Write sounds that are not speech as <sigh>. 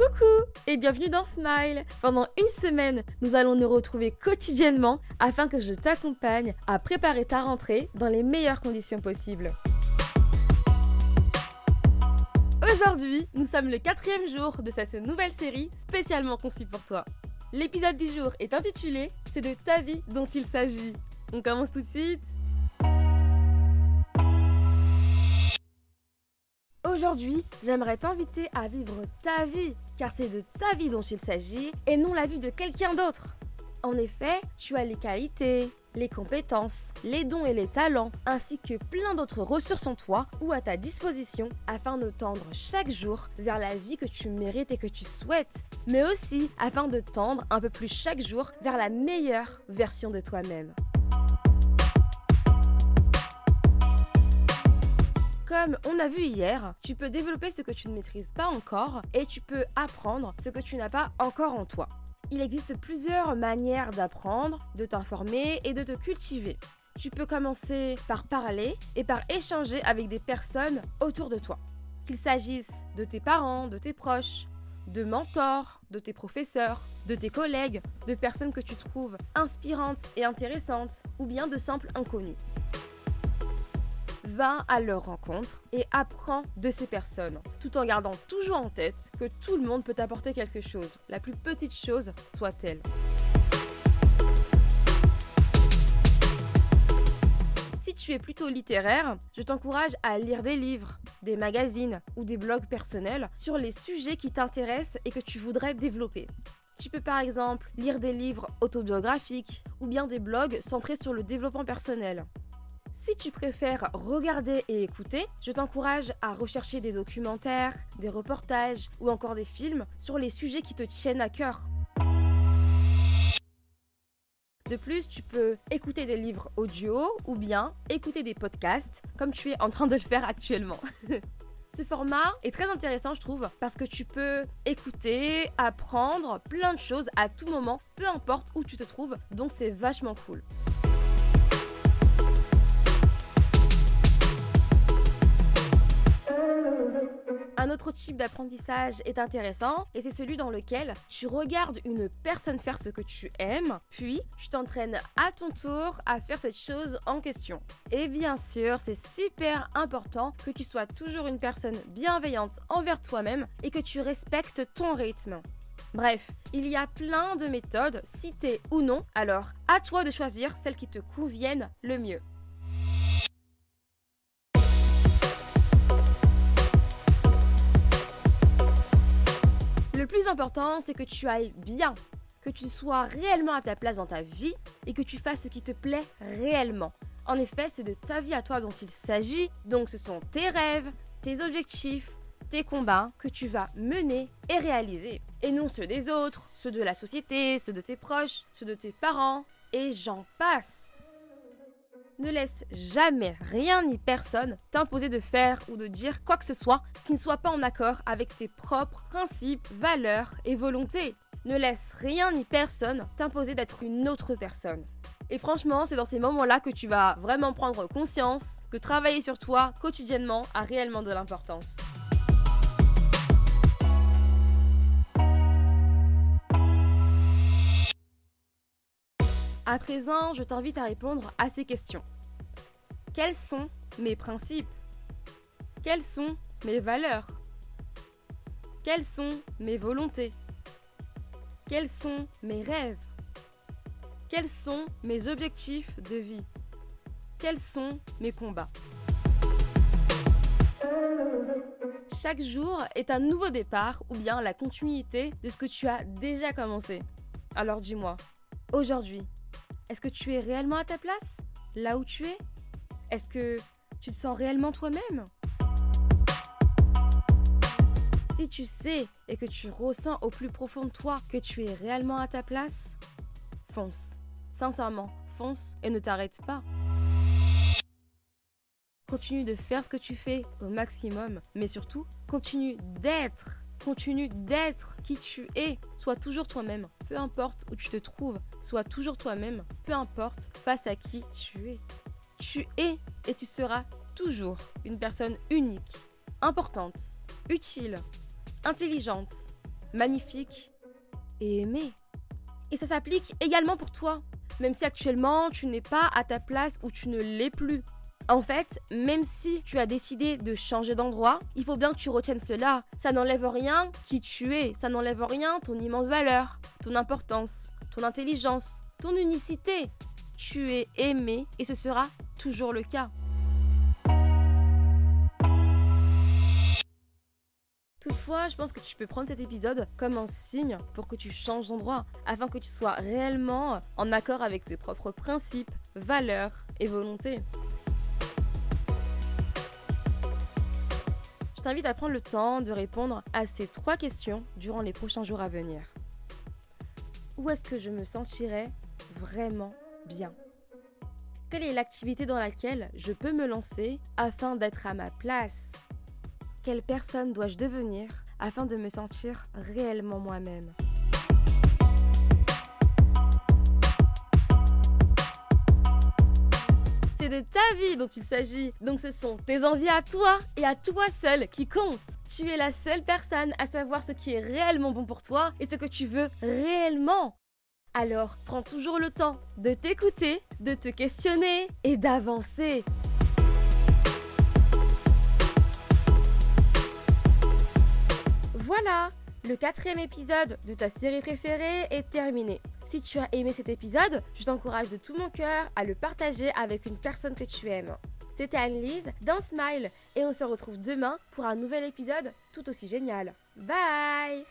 Coucou et bienvenue dans Smile Pendant une semaine, nous allons nous retrouver quotidiennement afin que je t'accompagne à préparer ta rentrée dans les meilleures conditions possibles. Aujourd'hui, nous sommes le quatrième jour de cette nouvelle série spécialement conçue pour toi. L'épisode du jour est intitulé C'est de ta vie dont il s'agit. On commence tout de suite Aujourd'hui, j'aimerais t'inviter à vivre ta vie, car c'est de ta vie dont il s'agit et non la vie de quelqu'un d'autre. En effet, tu as les qualités, les compétences, les dons et les talents, ainsi que plein d'autres ressources en toi ou à ta disposition afin de tendre chaque jour vers la vie que tu mérites et que tu souhaites, mais aussi afin de tendre un peu plus chaque jour vers la meilleure version de toi-même. Comme on a vu hier, tu peux développer ce que tu ne maîtrises pas encore et tu peux apprendre ce que tu n'as pas encore en toi. Il existe plusieurs manières d'apprendre, de t'informer et de te cultiver. Tu peux commencer par parler et par échanger avec des personnes autour de toi. Qu'il s'agisse de tes parents, de tes proches, de mentors, de tes professeurs, de tes collègues, de personnes que tu trouves inspirantes et intéressantes, ou bien de simples inconnus va à leur rencontre et apprends de ces personnes, tout en gardant toujours en tête que tout le monde peut t'apporter quelque chose, la plus petite chose soit-elle. Si tu es plutôt littéraire, je t'encourage à lire des livres, des magazines ou des blogs personnels sur les sujets qui t'intéressent et que tu voudrais développer. Tu peux par exemple lire des livres autobiographiques ou bien des blogs centrés sur le développement personnel. Si tu préfères regarder et écouter, je t'encourage à rechercher des documentaires, des reportages ou encore des films sur les sujets qui te tiennent à cœur. De plus, tu peux écouter des livres audio ou bien écouter des podcasts comme tu es en train de le faire actuellement. <laughs> Ce format est très intéressant, je trouve, parce que tu peux écouter, apprendre plein de choses à tout moment, peu importe où tu te trouves, donc c'est vachement cool. Un type d'apprentissage est intéressant et c'est celui dans lequel tu regardes une personne faire ce que tu aimes, puis tu t'entraînes à ton tour à faire cette chose en question. Et bien sûr, c'est super important que tu sois toujours une personne bienveillante envers toi-même et que tu respectes ton rythme. Bref, il y a plein de méthodes, citées ou non, alors à toi de choisir celle qui te convienne le mieux. Le plus important, c'est que tu ailles bien, que tu sois réellement à ta place dans ta vie et que tu fasses ce qui te plaît réellement. En effet, c'est de ta vie à toi dont il s'agit, donc ce sont tes rêves, tes objectifs, tes combats que tu vas mener et réaliser. Et non ceux des autres, ceux de la société, ceux de tes proches, ceux de tes parents, et j'en passe. Ne laisse jamais rien ni personne t'imposer de faire ou de dire quoi que ce soit qui ne soit pas en accord avec tes propres principes, valeurs et volontés. Ne laisse rien ni personne t'imposer d'être une autre personne. Et franchement, c'est dans ces moments-là que tu vas vraiment prendre conscience que travailler sur toi quotidiennement a réellement de l'importance. À présent, je t'invite à répondre à ces questions. Quels sont mes principes? Quelles sont mes valeurs? Quelles sont mes volontés? Quels sont mes rêves? Quels sont mes objectifs de vie? Quels sont mes combats? Chaque jour est un nouveau départ ou bien la continuité de ce que tu as déjà commencé. Alors dis-moi, aujourd'hui, est-ce que tu es réellement à ta place Là où tu es? Est-ce que tu te sens réellement toi-même? Si tu sais et que tu ressens au plus profond de toi que tu es réellement à ta place, fonce. Sincèrement, fonce et ne t'arrête pas. Continue de faire ce que tu fais au maximum, mais surtout, continue d'être Continue d'être qui tu es. Sois toujours toi-même. Peu importe où tu te trouves, sois toujours toi-même. Peu importe face à qui tu es. Tu es et tu seras toujours une personne unique, importante, utile, intelligente, magnifique et aimé. Et ça s'applique également pour toi, même si actuellement tu n'es pas à ta place ou tu ne l'es plus. En fait, même si tu as décidé de changer d'endroit, il faut bien que tu retiennes cela. Ça n'enlève rien qui tu es, ça n'enlève rien ton immense valeur, ton importance, ton intelligence, ton unicité. Tu es aimé et ce sera toujours le cas. Toutefois, je pense que tu peux prendre cet épisode comme un signe pour que tu changes d'endroit, afin que tu sois réellement en accord avec tes propres principes, valeurs et volontés. Je t'invite à prendre le temps de répondre à ces trois questions durant les prochains jours à venir. Où est-ce que je me sentirais vraiment bien? Quelle est l'activité dans laquelle je peux me lancer afin d'être à ma place? Quelle personne dois-je devenir afin de me sentir réellement moi-même? C'est de ta vie dont il s'agit. Donc ce sont tes envies à toi et à toi seul qui comptent. Tu es la seule personne à savoir ce qui est réellement bon pour toi et ce que tu veux réellement. Alors prends toujours le temps de t'écouter, de te questionner et d'avancer. Voilà, le quatrième épisode de ta série préférée est terminé. Si tu as aimé cet épisode, je t'encourage de tout mon cœur à le partager avec une personne que tu aimes. C'était Anne-Lise dans Smile et on se retrouve demain pour un nouvel épisode tout aussi génial. Bye